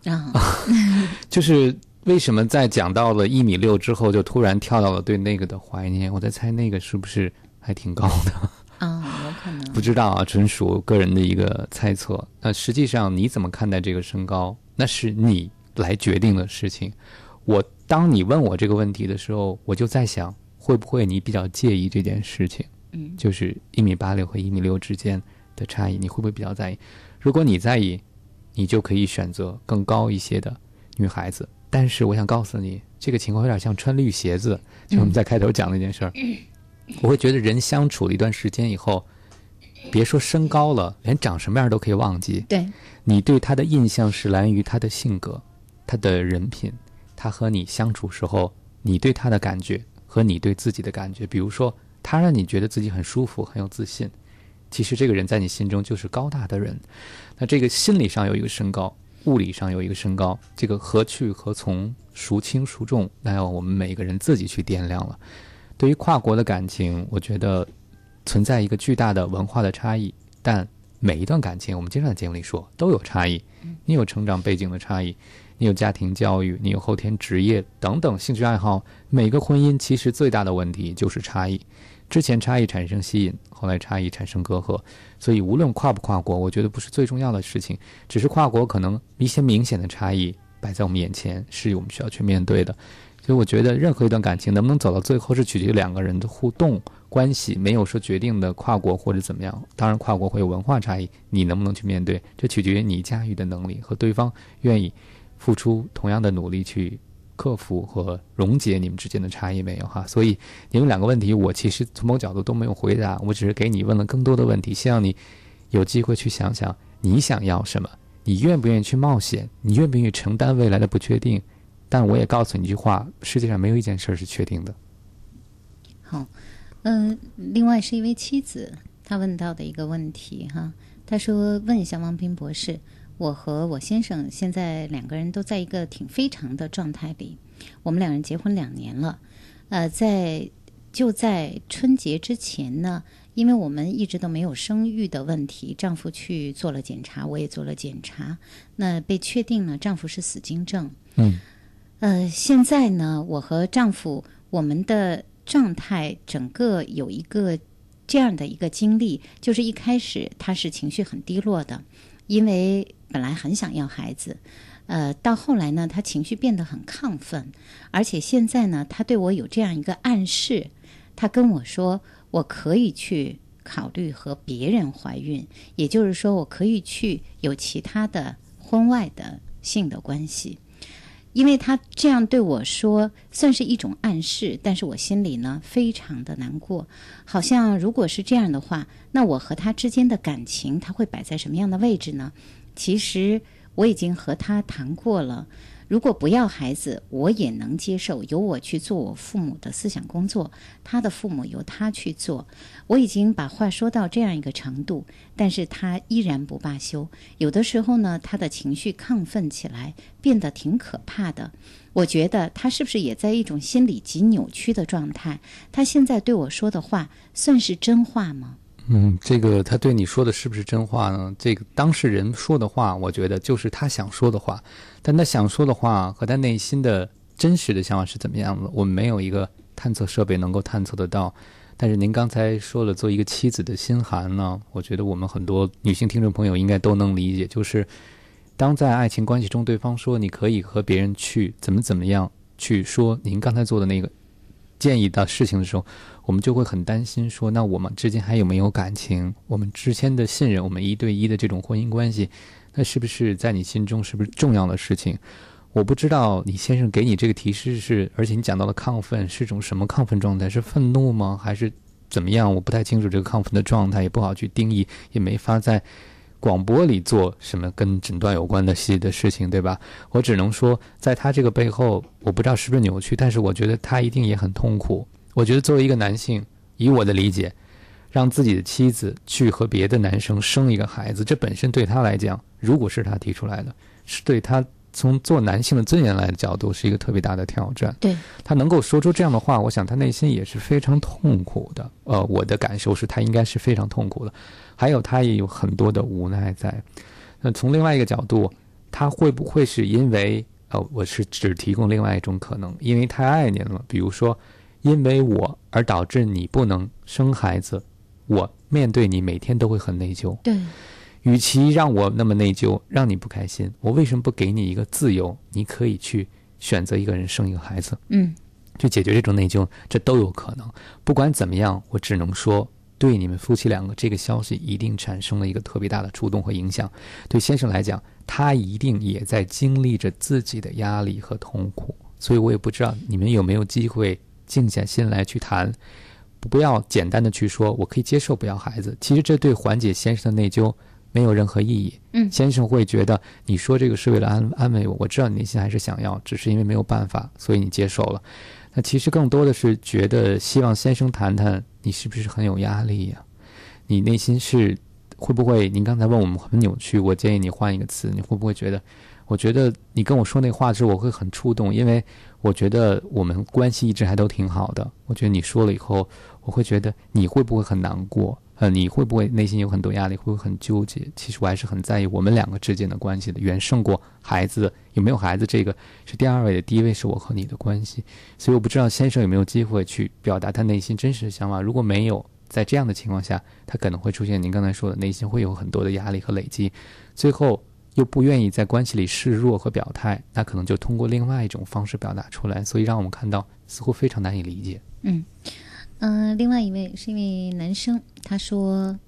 啊，就是为什么在讲到了一米六之后，就突然跳到了对那个的怀念？我在猜那个是不是还挺高的？啊，有可能不知道啊，纯属个人的一个猜测。那实际上你怎么看待这个身高？那是你来决定的事情。我当你问我这个问题的时候，我就在想，会不会你比较介意这件事情？嗯就是一米八六和一米六之间的差异，你会不会比较在意？如果你在意，你就可以选择更高一些的女孩子。但是我想告诉你，这个情况有点像穿绿鞋子，就我们在开头讲那件事儿。我会觉得人相处了一段时间以后，别说身高了，连长什么样都可以忘记。对，你对他的印象是来源于他的性格、他的人品，他和你相处时候，你对他的感觉和你对自己的感觉。比如说，他让你觉得自己很舒服、很有自信，其实这个人在你心中就是高大的人。那这个心理上有一个身高，物理上有一个身高，这个何去何从、孰轻孰重，那要我们每个人自己去掂量了。对于跨国的感情，我觉得存在一个巨大的文化的差异，但每一段感情，我们经常在节目里说都有差异。你有成长背景的差异，你有家庭教育，你有后天职业等等兴趣爱好。每个婚姻其实最大的问题就是差异，之前差异产生吸引，后来差异产生隔阂。所以无论跨不跨国，我觉得不是最重要的事情，只是跨国可能一些明显的差异摆在我们眼前，是我们需要去面对的。所以我觉得任何一段感情能不能走到最后，是取决于两个人的互动关系，没有说决定的跨国或者怎么样。当然，跨国会有文化差异，你能不能去面对，这取决于你驾驭的能力和对方愿意付出同样的努力去克服和溶解你们之间的差异没有哈。所以你们两个问题，我其实从某角度都没有回答，我只是给你问了更多的问题，希望你有机会去想想你想要什么，你愿不愿意去冒险，你愿不愿意承担未来的不确定。但我也告诉你一句话：世界上没有一件事是确定的。好，嗯，另外是一位妻子，她问到的一个问题哈，她说：“问一下王斌博士，我和我先生现在两个人都在一个挺非常的状态里，我们两人结婚两年了，呃，在就在春节之前呢，因为我们一直都没有生育的问题，丈夫去做了检查，我也做了检查，那被确定了丈夫是死精症。嗯。”呃，现在呢，我和丈夫我们的状态整个有一个这样的一个经历，就是一开始他是情绪很低落的，因为本来很想要孩子，呃，到后来呢，他情绪变得很亢奋，而且现在呢，他对我有这样一个暗示，他跟我说，我可以去考虑和别人怀孕，也就是说，我可以去有其他的婚外的性的关系。因为他这样对我说，算是一种暗示，但是我心里呢非常的难过，好像如果是这样的话，那我和他之间的感情他会摆在什么样的位置呢？其实我已经和他谈过了。如果不要孩子，我也能接受，由我去做我父母的思想工作，他的父母由他去做。我已经把话说到这样一个程度，但是他依然不罢休。有的时候呢，他的情绪亢奋起来，变得挺可怕的。我觉得他是不是也在一种心理极扭曲的状态？他现在对我说的话，算是真话吗？嗯，这个他对你说的是不是真话呢？这个当事人说的话，我觉得就是他想说的话，但他想说的话和他内心的真实的想法是怎么样的？我们没有一个探测设备能够探测得到。但是您刚才说了，做一个妻子的心寒呢，我觉得我们很多女性听众朋友应该都能理解，就是当在爱情关系中，对方说你可以和别人去怎么怎么样去说您刚才做的那个建议的事情的时候。我们就会很担心，说那我们之间还有没有感情？我们之间的信任，我们一对一的这种婚姻关系，那是不是在你心中是不是重要的事情？我不知道你先生给你这个提示是，而且你讲到了亢奋是种什么亢奋状态？是愤怒吗？还是怎么样？我不太清楚这个亢奋的状态，也不好去定义，也没法在广播里做什么跟诊断有关的细的事情，对吧？我只能说，在他这个背后，我不知道是不是扭曲，但是我觉得他一定也很痛苦。我觉得作为一个男性，以我的理解，让自己的妻子去和别的男生生一个孩子，这本身对他来讲，如果是他提出来的，是对他从做男性的尊严来的角度，是一个特别大的挑战。对他能够说出这样的话，我想他内心也是非常痛苦的。呃，我的感受是他应该是非常痛苦的，还有他也有很多的无奈在。那从另外一个角度，他会不会是因为呃，我是只提供另外一种可能，因为太爱您了，比如说。因为我而导致你不能生孩子，我面对你每天都会很内疚。对，与其让我那么内疚，让你不开心，我为什么不给你一个自由？你可以去选择一个人生一个孩子，嗯，去解决这种内疚，这都有可能。不管怎么样，我只能说，对你们夫妻两个，这个消息一定产生了一个特别大的触动和影响。对先生来讲，他一定也在经历着自己的压力和痛苦，所以我也不知道你们有没有机会。静下心来去谈，不要简单的去说，我可以接受不要孩子。其实这对缓解先生的内疚没有任何意义。嗯，先生会觉得你说这个是为了安安慰我，我知道你内心还是想要，只是因为没有办法，所以你接受了。那其实更多的是觉得希望先生谈谈，你是不是很有压力呀？你内心是会不会？您刚才问我们很扭曲，我建议你换一个词，你会不会觉得？我觉得你跟我说那话的时候，我会很触动，因为我觉得我们关系一直还都挺好的。我觉得你说了以后，我会觉得你会不会很难过？呃，你会不会内心有很多压力，会不会很纠结？其实我还是很在意我们两个之间的关系的，远胜过孩子有没有孩子这个是第二位的，第一位是我和你的关系。所以我不知道先生有没有机会去表达他内心真实的想法。如果没有，在这样的情况下，他可能会出现您刚才说的内心会有很多的压力和累积，最后又不愿意在关系里示弱和表态，那可能就通过另外一种方式表达出来，所以让我们看到似乎非常难以理解。嗯。嗯、另外一位是一位男生，他说：“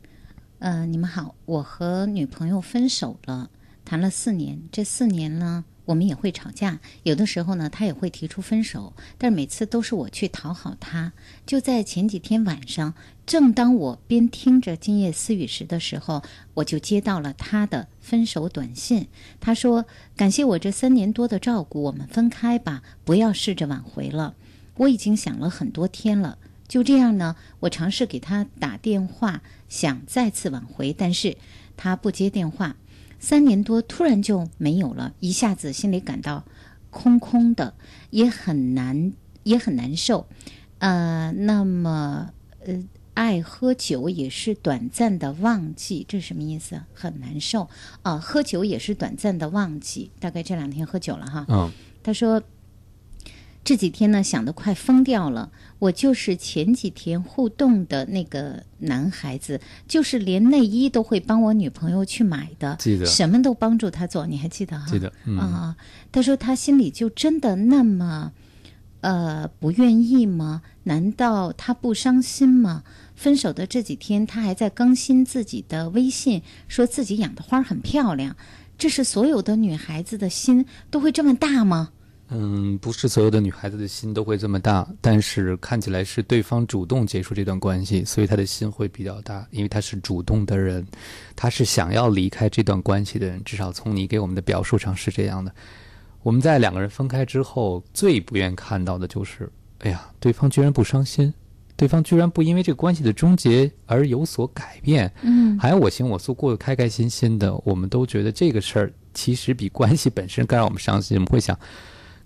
呃，你们好，我和女朋友分手了，谈了四年，这四年呢，我们也会吵架，有的时候呢，他也会提出分手，但每次都是我去讨好他。就在前几天晚上，正当我边听着《今夜私语》时的时候，我就接到了他的分手短信。他说：‘感谢我这三年多的照顾，我们分开吧，不要试着挽回了。’我已经想了很多天了。”就这样呢，我尝试给他打电话，想再次挽回，但是他不接电话。三年多突然就没有了，一下子心里感到空空的，也很难，也很难受。呃，那么呃，爱喝酒也是短暂的忘记，这是什么意思？很难受啊、呃，喝酒也是短暂的忘记，大概这两天喝酒了哈。嗯，他说。这几天呢，想的快疯掉了。我就是前几天互动的那个男孩子，就是连内衣都会帮我女朋友去买的，记得什么都帮助他做，你还记得哈？记得，嗯、啊。他说他心里就真的那么，呃，不愿意吗？难道他不伤心吗？分手的这几天，他还在更新自己的微信，说自己养的花很漂亮。这是所有的女孩子的心都会这么大吗？嗯，不是所有的女孩子的心都会这么大，但是看起来是对方主动结束这段关系，所以他的心会比较大，因为他是主动的人，他是想要离开这段关系的人，至少从你给我们的表述上是这样的。我们在两个人分开之后，最不愿看到的就是，哎呀，对方居然不伤心，对方居然不因为这个关系的终结而有所改变，嗯，还我行我素，过得开开心心的，我们都觉得这个事儿其实比关系本身更让我们伤心，我们会想。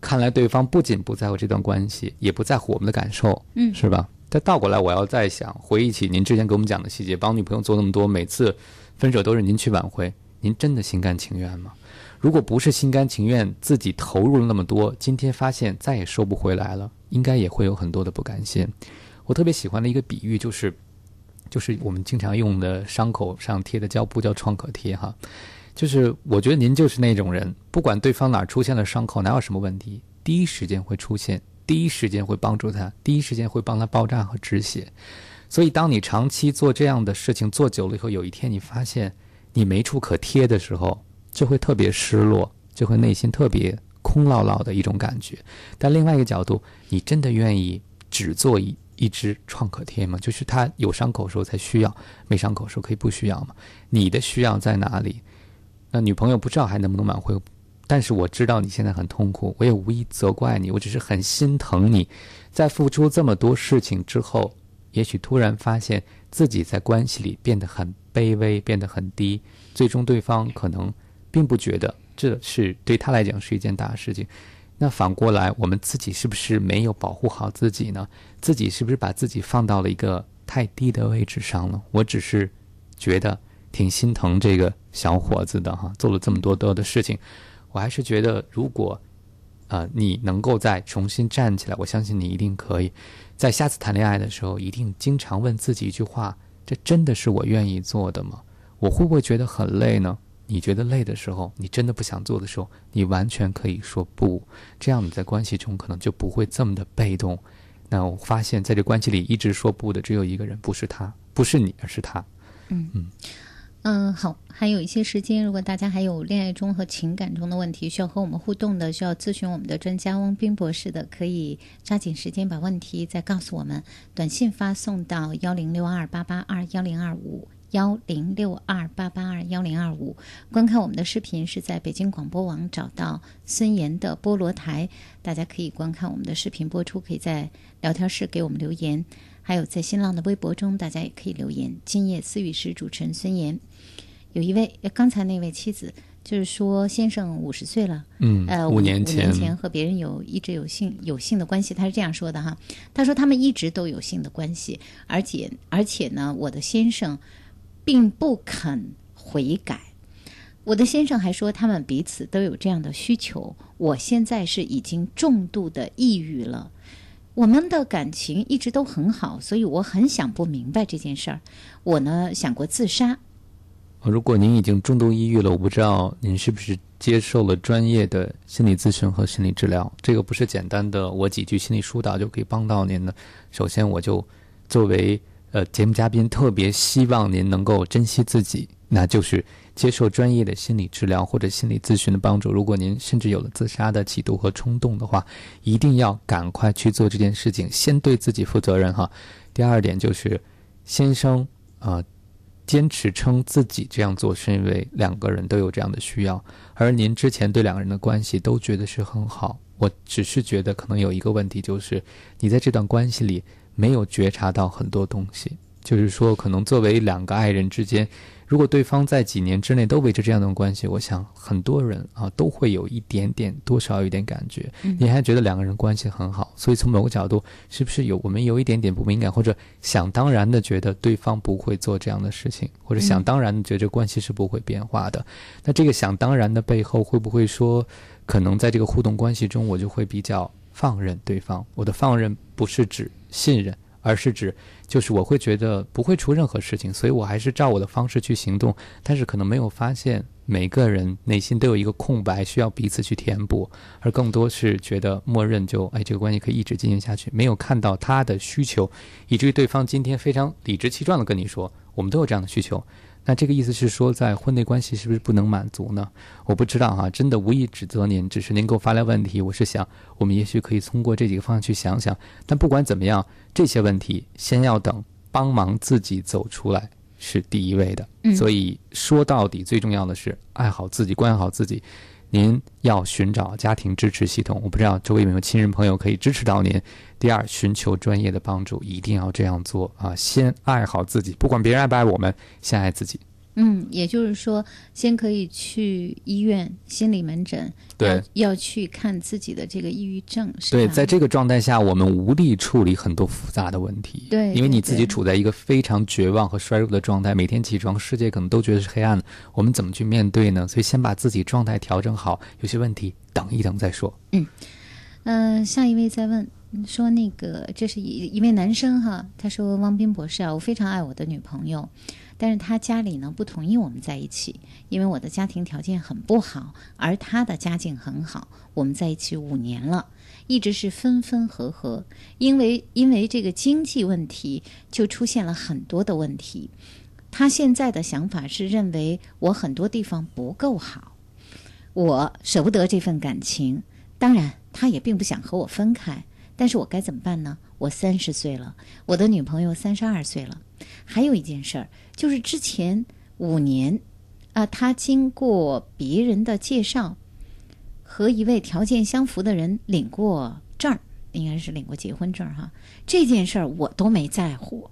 看来对方不仅不在乎这段关系，也不在乎我们的感受，嗯，是吧？再倒过来，我要再想回忆起您之前给我们讲的细节，帮女朋友做那么多，每次分手都是您去挽回，您真的心甘情愿吗？如果不是心甘情愿，自己投入了那么多，今天发现再也收不回来了，应该也会有很多的不甘心。我特别喜欢的一个比喻就是，就是我们经常用的伤口上贴的胶布叫创可贴，哈。就是我觉得您就是那种人，不管对方哪出现了伤口，哪有什么问题，第一时间会出现，第一时间会帮助他，第一时间会帮他包扎和止血。所以，当你长期做这样的事情做久了以后，有一天你发现你没处可贴的时候，就会特别失落，就会内心特别空落落的一种感觉。但另外一个角度，你真的愿意只做一一支创可贴吗？就是他有伤口时候才需要，没伤口时候可以不需要吗？你的需要在哪里？那女朋友不知道还能不能挽回，但是我知道你现在很痛苦，我也无意责怪你，我只是很心疼你，在付出这么多事情之后，也许突然发现自己在关系里变得很卑微，变得很低，最终对方可能并不觉得这是对他来讲是一件大事情。那反过来，我们自己是不是没有保护好自己呢？自己是不是把自己放到了一个太低的位置上了？我只是觉得。挺心疼这个小伙子的哈，做了这么多多的事情，我还是觉得，如果，呃，你能够再重新站起来，我相信你一定可以，在下次谈恋爱的时候，一定经常问自己一句话：这真的是我愿意做的吗？我会不会觉得很累呢？你觉得累的时候，你真的不想做的时候，你完全可以说不，这样你在关系中可能就不会这么的被动。那我发现，在这关系里一直说不的只有一个人，不是他，不是你，而是他。嗯嗯。嗯，嗯好，还有一些时间，如果大家还有恋爱中和情感中的问题需要和我们互动的，需要咨询我们的专家汪斌博士的，可以抓紧时间把问题再告诉我们，短信发送到幺零六二八八二幺零二五幺零六二八八二幺零二五。观看我们的视频是在北京广播网找到孙岩的菠萝台，大家可以观看我们的视频播出，可以在聊天室给我们留言。还有在新浪的微博中，大家也可以留言。今夜思雨时，主持人孙岩。有一位，刚才那位妻子就是说先生五十岁了，嗯呃，五年前和别人有一直有性有性的关系，他是这样说的哈，他说他们一直都有性的关系，而且而且呢，我的先生并不肯悔改。我的先生还说，他们彼此都有这样的需求。我现在是已经重度的抑郁了，我们的感情一直都很好，所以我很想不明白这件事儿。我呢想过自杀，如果您已经重度抑郁了，我不知道您是不是接受了专业的心理咨询和心理治疗。这个不是简单的我几句心理疏导就可以帮到您的。首先，我就作为呃节目嘉宾，特别希望您能够珍惜自己，那就是接受专业的心理治疗或者心理咨询的帮助。如果您甚至有了自杀的企图和冲动的话，一定要赶快去做这件事情，先对自己负责任哈。第二点就是，先生啊。坚持称自己这样做是因为两个人都有这样的需要，而您之前对两个人的关系都觉得是很好。我只是觉得可能有一个问题，就是你在这段关系里没有觉察到很多东西。就是说，可能作为两个爱人之间，如果对方在几年之内都维持这样的关系，我想很多人啊都会有一点点多少有一点感觉。嗯你还觉得两个人关系很好，所以从某个角度，是不是有我们有一点点不敏感，或者想当然的觉得对方不会做这样的事情，或者想当然的觉得这关系是不会变化的？那这个想当然的背后，会不会说，可能在这个互动关系中，我就会比较放任对方？我的放任不是指信任。而是指，就是我会觉得不会出任何事情，所以我还是照我的方式去行动，但是可能没有发现每个人内心都有一个空白，需要彼此去填补，而更多是觉得默认就哎这个关系可以一直进行下去，没有看到他的需求，以至于对方今天非常理直气壮的跟你说，我们都有这样的需求。那这个意思是说，在婚内关系是不是不能满足呢？我不知道哈，真的无意指责您，只是您给我发来问题，我是想，我们也许可以通过这几个方向去想想。但不管怎么样，这些问题先要等帮忙自己走出来是第一位的。嗯所以说到底，最重要的是爱好自己，关爱好自己。您要寻找家庭支持系统，我不知道周围有没有亲人朋友可以支持到您。第二，寻求专业的帮助，一定要这样做啊！先爱好自己，不管别人爱不爱我们，先爱自己。嗯，也就是说，先可以去医院心理门诊，对要要去看自己的这个抑郁症，是对，在这个状态下，我们无力处理很多复杂的问题。对因为你自己处在一个非常绝望和衰弱的状态，每天起床，世界可能都觉得是黑暗的，我们怎么去面对呢？所以先把自己状态调整好，有些问题等一等再说。嗯、下一位再问说，那个这是一一位男生哈，他说汪斌博士啊，我非常爱我的女朋友，但是他家里呢不同意我们在一起，因为我的家庭条件很不好，而他的家境很好，我们在一起五年了。一直是分分合合，因为因为这个经济问题，就出现了很多的问题。他现在的想法是认为我很多地方不够好，我舍不得这份感情。当然，他也并不想和我分开，但是我该怎么办呢？我三十岁了，我的女朋友三十二岁了。还有一件事儿，就是之前五年，啊，他经过别人的介绍，和一位条件相符的人领过证儿，应该是领过结婚证儿哈。这件事儿我都没在乎。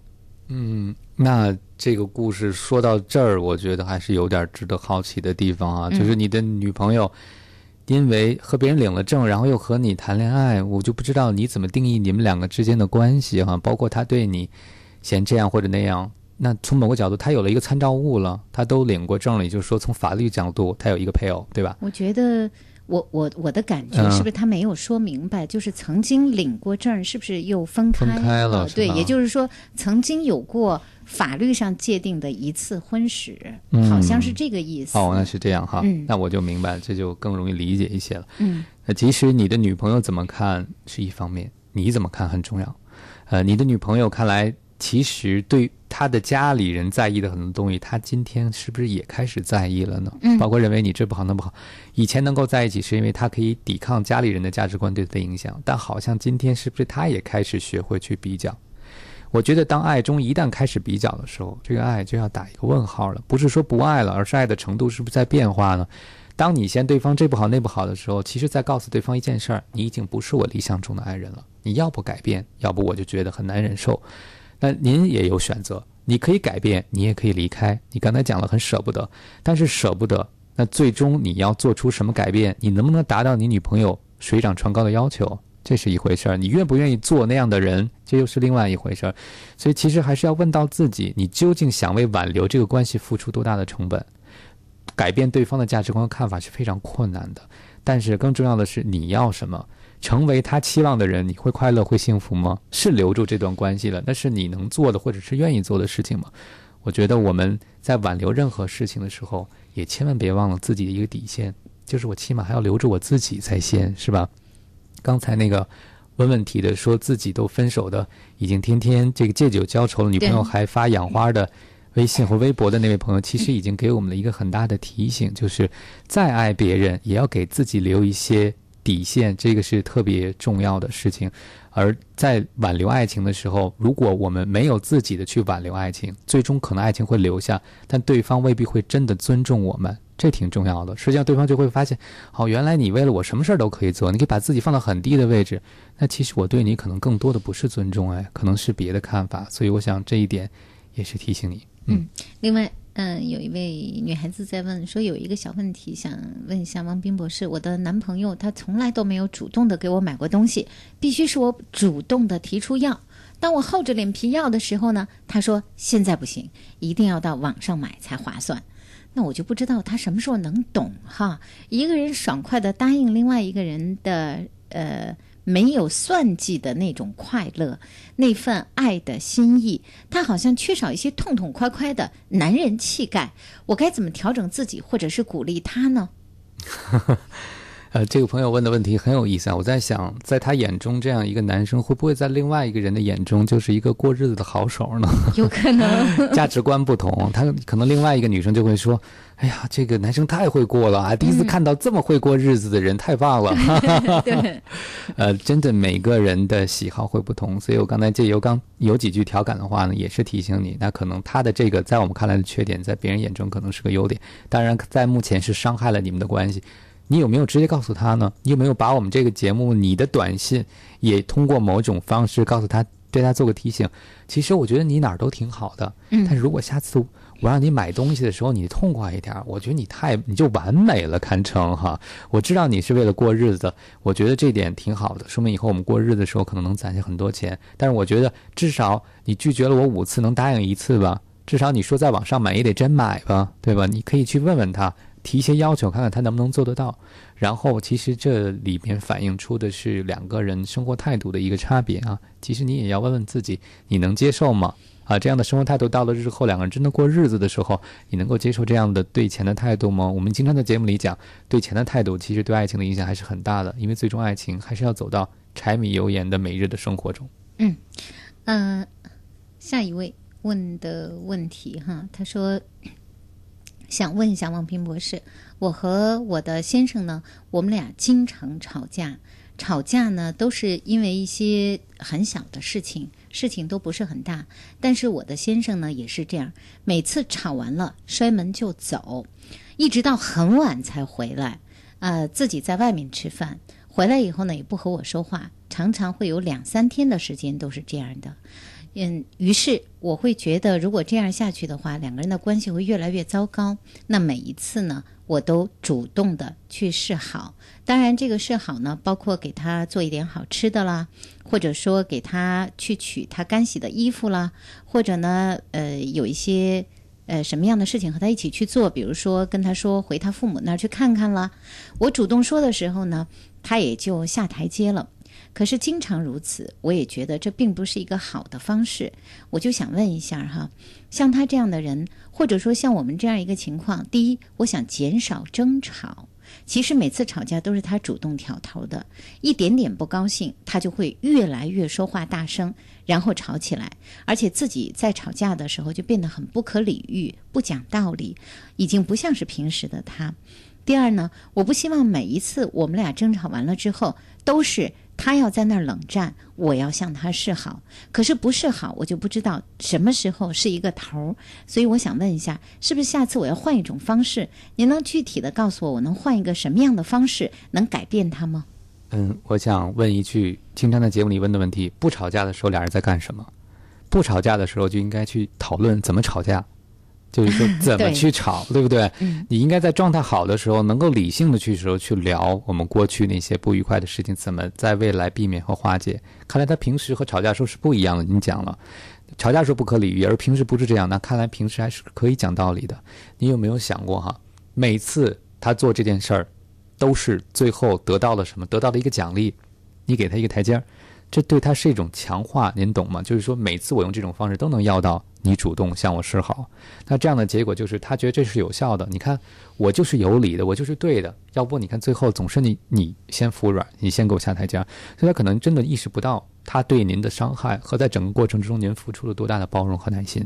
嗯，那这个故事说到这儿，我觉得还是有点值得好奇的地方啊，嗯就是你的女朋友因为和别人领了证，然后又和你谈恋爱，我就不知道你怎么定义你们两个之间的关系哈、包括他对你嫌这样或者那样。那从某个角度，他有了一个参照物了，他都领过证了，也就是说，从法律角度，他有一个配偶，对吧？我觉得我我我的感觉嗯是不是他没有说明白？就是曾经领过证，是不是又分开分开了呃对，也就是说曾经有过法律上界定的一次婚史，嗯好像是这个意思。哦，那是这样哈，嗯那我就明白，这就更容易理解一些了。嗯那其实你的女朋友怎么看是一方面，你怎么看很重要。呃，你的女朋友看来其实对她的家里人在意的很多东西，她今天是不是也开始在意了呢？嗯包括认为你这不好那不好。以前能够在一起是因为她可以抵抗家里人的价值观对她的影响，但好像今天是不是她也开始学会去比较？我觉得，当爱中一旦开始比较的时候，这个爱就要打一个问号了。不是说不爱了，而是爱的程度是不是在变化呢？当你嫌对方这不好那不好的时候，其实在告诉对方一件事儿：你已经不是我理想中的爱人了。你要不改变，要不我就觉得很难忍受。那您也有选择，你可以改变，你也可以离开。你刚才讲了很舍不得，但是舍不得那最终你要做出什么改变？你能不能达到你女朋友水涨船高的要求？这是一回事儿。你愿不愿意做那样的人？这又是另外一回事儿。所以其实还是要问到自己：你究竟想为挽留这个关系付出多大的成本？改变对方的价值观和看法是非常困难的。但是更重要的是，你要什么？成为他期望的人，你会快乐、会幸福吗？是留住这段关系了，那是你能做的或者是愿意做的事情吗？我觉得我们在挽留任何事情的时候，也千万别忘了自己的一个底线，就是我起码还要留住我自己在先，是吧？刚才那个问问题的，说自己都分手的，已经天天这个借酒浇愁了，女朋友还发养花的微信或微博的那位朋友，其实已经给我们了一个很大的提醒，就是再爱别人，也要给自己留一些。底线，这个是特别重要的事情。而在挽留爱情的时候，如果我们没有自己的去挽留爱情，最终可能爱情会留下，但对方未必会真的尊重我们，这挺重要的。实际上，对方就会发现，好，原来你为了我什么事儿都可以做，你可以把自己放到很低的位置。那其实我对你可能更多的不是尊重，哎，可能是别的看法。所以，我想这一点也是提醒你。嗯，另外。嗯，有一位女孩子在问说，有一个小问题想问一下王斌博士。我的男朋友他从来都没有主动的给我买过东西，必须是我主动的提出要。当我厚着脸皮要的时候呢，他说现在不行，一定要到网上买才划算。那我就不知道他什么时候能懂哈。一个人爽快的答应另外一个人的呃。没有算计的那种快乐，那份爱的心意，他好像缺少一些痛痛快快的男人气概。我该怎么调整自己，或者是鼓励他呢？呃，这个朋友问的问题很有意思啊！我在想，在他眼中，这样一个男生会不会在另外一个人的眼中就是一个过日子的好手呢？有可能，价值观不同，他可能另外一个女生就会说：“哎呀，这个男生太会过了啊！第一次看到这么会过日子的人，太棒了。”对，呃，真的每个人的喜好会不同，所以我刚才借由刚有几句调侃的话呢，也是提醒你，那可能他的这个在我们看来的缺点，在别人眼中可能是个优点，当然在目前是伤害了你们的关系。你有没有直接告诉他呢？你有没有把我们这个节目、你的短信也通过某种方式告诉他，对他做个提醒？其实我觉得你哪儿都挺好的，嗯。但是如果下次我让你买东西的时候，你痛快一点，我觉得你太你就完美了，堪称哈。我知道你是为了过日子，我觉得这点挺好的，说明以后我们过日子的时候可能能攒下很多钱。但是我觉得至少你拒绝了我五次，能答应一次吧？至少你说在网上买也得真买吧，对吧？你可以去问问他。提一些要求，看看他能不能做得到。然后，其实这里边反映出的是两个人生活态度的一个差别啊。其实你也要问问自己，你能接受吗？啊，这样的生活态度到了日后两个人真的过日子的时候，你能够接受这样的对钱的态度吗？我们经常在节目里讲，对钱的态度其实对爱情的影响还是很大的，因为最终爱情还是要走到柴米油盐的每日的生活中。嗯嗯，下一位问的问题哈，他说。想问一下王平博士，我和我的先生呢，我们俩经常吵架，吵架呢都是因为一些很小的事情，事情都不是很大。但是我的先生呢也是这样，每次吵完了摔门就走，一直到很晚才回来，呃，自己在外面吃饭，回来以后呢也不和我说话，常常会有两三天的时间都是这样的。嗯，于是我会觉得，如果这样下去的话，两个人的关系会越来越糟糕。那每一次呢，我都主动的去示好。当然，这个示好呢，包括给他做一点好吃的啦，或者说给他去取他干洗的衣服啦，或者呢，呃，有一些呃什么样的事情和他一起去做，比如说跟他说回他父母那儿去看看啦。我主动说的时候呢，他也就下台阶了。可是经常如此，我也觉得这并不是一个好的方式。我就想问一下哈，像他这样的人，或者说像我们这样一个情况，第一，我想减少争吵。其实每次吵架都是他主动挑头的，一点点不高兴，他就会越来越说话大声，然后吵起来，而且自己在吵架的时候就变得很不可理喻、不讲道理，已经不像是平时的他。第二呢，我不希望每一次我们俩争吵完了之后都是。他要在那儿冷战，我要向他示好。可是不示好，我就不知道什么时候是一个头儿。所以我想问一下，是不是下次我要换一种方式？您能具体的告诉我，我能换一个什么样的方式能改变他吗？嗯，我想问一句，经常在节目里问的问题：不吵架的时候，俩人在干什么？不吵架的时候就应该去讨论怎么吵架。就是说 怎么去吵，对不对？嗯你应该在状态好的时候，能够理性的去时候去聊我们过去那些不愉快的事情，怎么在未来避免和化解。看来他平时和吵架时候是不一样的。你讲了，吵架时候不可理喻，而平时不是这样，那看来平时还是可以讲道理的。你有没有想过哈？每次他做这件事儿，都是最后得到了什么？得到了一个奖励，你给他一个台阶儿，这对他是一种强化，您懂吗？就是说每次我用这种方式都能要到你主动向我示好，那这样的结果就是他觉得这是有效的。你看我就是有理的，我就是对的，要不你看最后总是你你先服软，你先给我下台阶，所以他可能真的意识不到他对您的伤害和在整个过程之中您付出了多大的包容和耐心，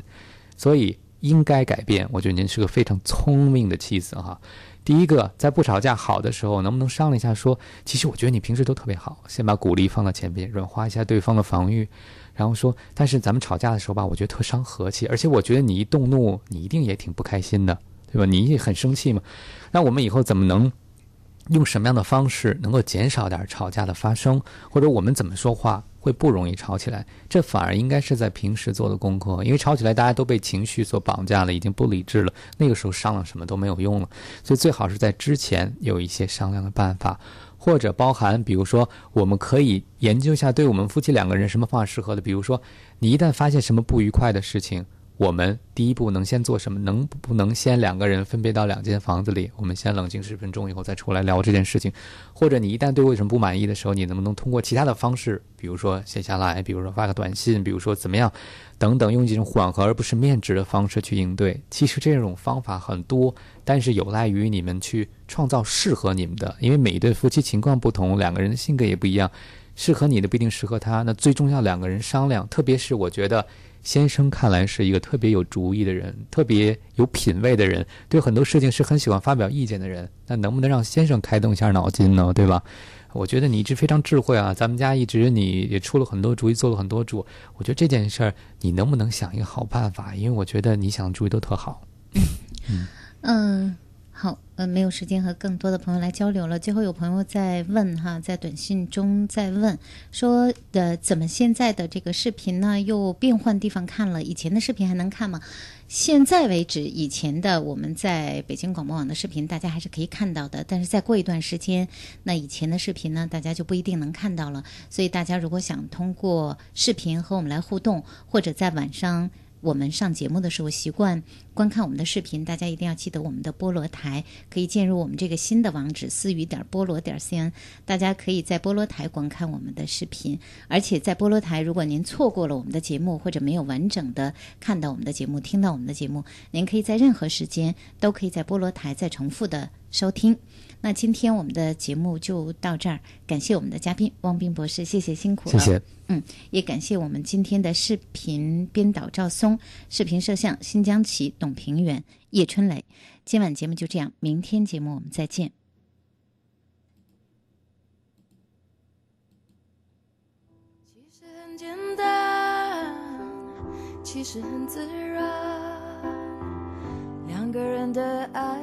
所以应该改变。我觉得您是个非常聪明的妻子哈。第一个，在不吵架好的时候，能不能商量一下说，其实我觉得你平时都特别好，先把鼓励放到前边，软化一下对方的防御，然后说，但是咱们吵架的时候吧，我觉得特伤和气，而且我觉得你一动怒，你一定也挺不开心的，对吧？你也很生气嘛。那我们以后怎么能用什么样的方式能够减少点吵架的发生，或者我们怎么说话会不容易吵起来？这反而应该是在平时做的功课，因为吵起来大家都被情绪所绑架了，已经不理智了，那个时候商量什么都没有用了。所以最好是在之前有一些商量的办法，或者包含，比如说我们可以研究一下，对我们夫妻两个人什么方法适合的。比如说，你一旦发现什么不愉快的事情，我们第一步能先做什么？能不能先两个人分别到两间房子里，我们先冷静十分钟以后再出来聊这件事情？或者你一旦对我有什么不满意的时候，你能不能通过其他的方式，比如说写下来，比如说发个短信，比如说怎么样，等等，用这种缓和而不是面质的方式去应对？其实这种方法很多，但是有赖于你们去创造适合你们的，因为每一对夫妻情况不同，两个人的性格也不一样，适合你的不一定适合他。那最重要两个人商量，特别是我觉得。先生看来是一个特别有主意的人，特别有品位的人，对很多事情是很喜欢发表意见的人。那能不能让先生开动一下脑筋呢？对吧？我觉得你一直非常智慧啊，咱们家一直你也出了很多主意，做了很多主。我觉得这件事儿你能不能想一个好办法？因为我觉得你想的主意都特好。嗯，好，呃，没有时间和更多的朋友来交流了。最后有朋友在问哈，在短信中在问说的，怎么现在的这个视频呢又变换地方看了？以前的视频还能看吗？现在为止，以前的我们在北京广播网的视频，大家还是可以看到的。但是再过一段时间，那以前的视频呢，大家就不一定能看到了。所以大家如果想通过视频和我们来互动，或者在晚上。我们上节目的时候习惯观看我们的视频，大家一定要记得我们的菠萝台可以进入我们这个新的网址思雨点菠萝点 cn，大家可以在菠萝台观看我们的视频，而且在菠萝台，如果您错过了我们的节目或者没有完整的看到我们的节目、听到我们的节目，您可以在任何时间都可以在菠萝台再重复的收听。那今天我们的节目就到这儿，感谢我们的嘉宾汪斌博士，谢谢辛苦了。谢谢。嗯，也感谢我们今天的视频编导赵松，视频摄像新疆旗、董平原、叶春磊。今晚节目就这样，明天节目我们再见。其实很简单，其实很自然，两个人的爱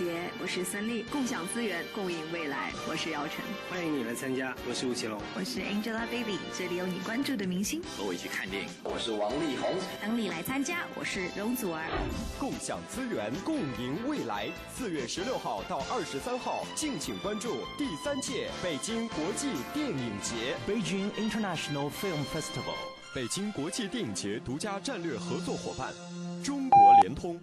节，我是孙俪，共享资源，共赢未来。我是姚晨，欢迎你来参加。我是吴奇隆，我是 Angelababy，这里有你关注的明星。和我一起看电影，我是王力宏。等你来参加，我是容祖儿。共享资源，共赢未来。四月十六号到二十三号，敬请关注第三届北京国际电影节 （Beijing International Film Festival）。北京国际电影节独家战略合作伙伴，中国联通。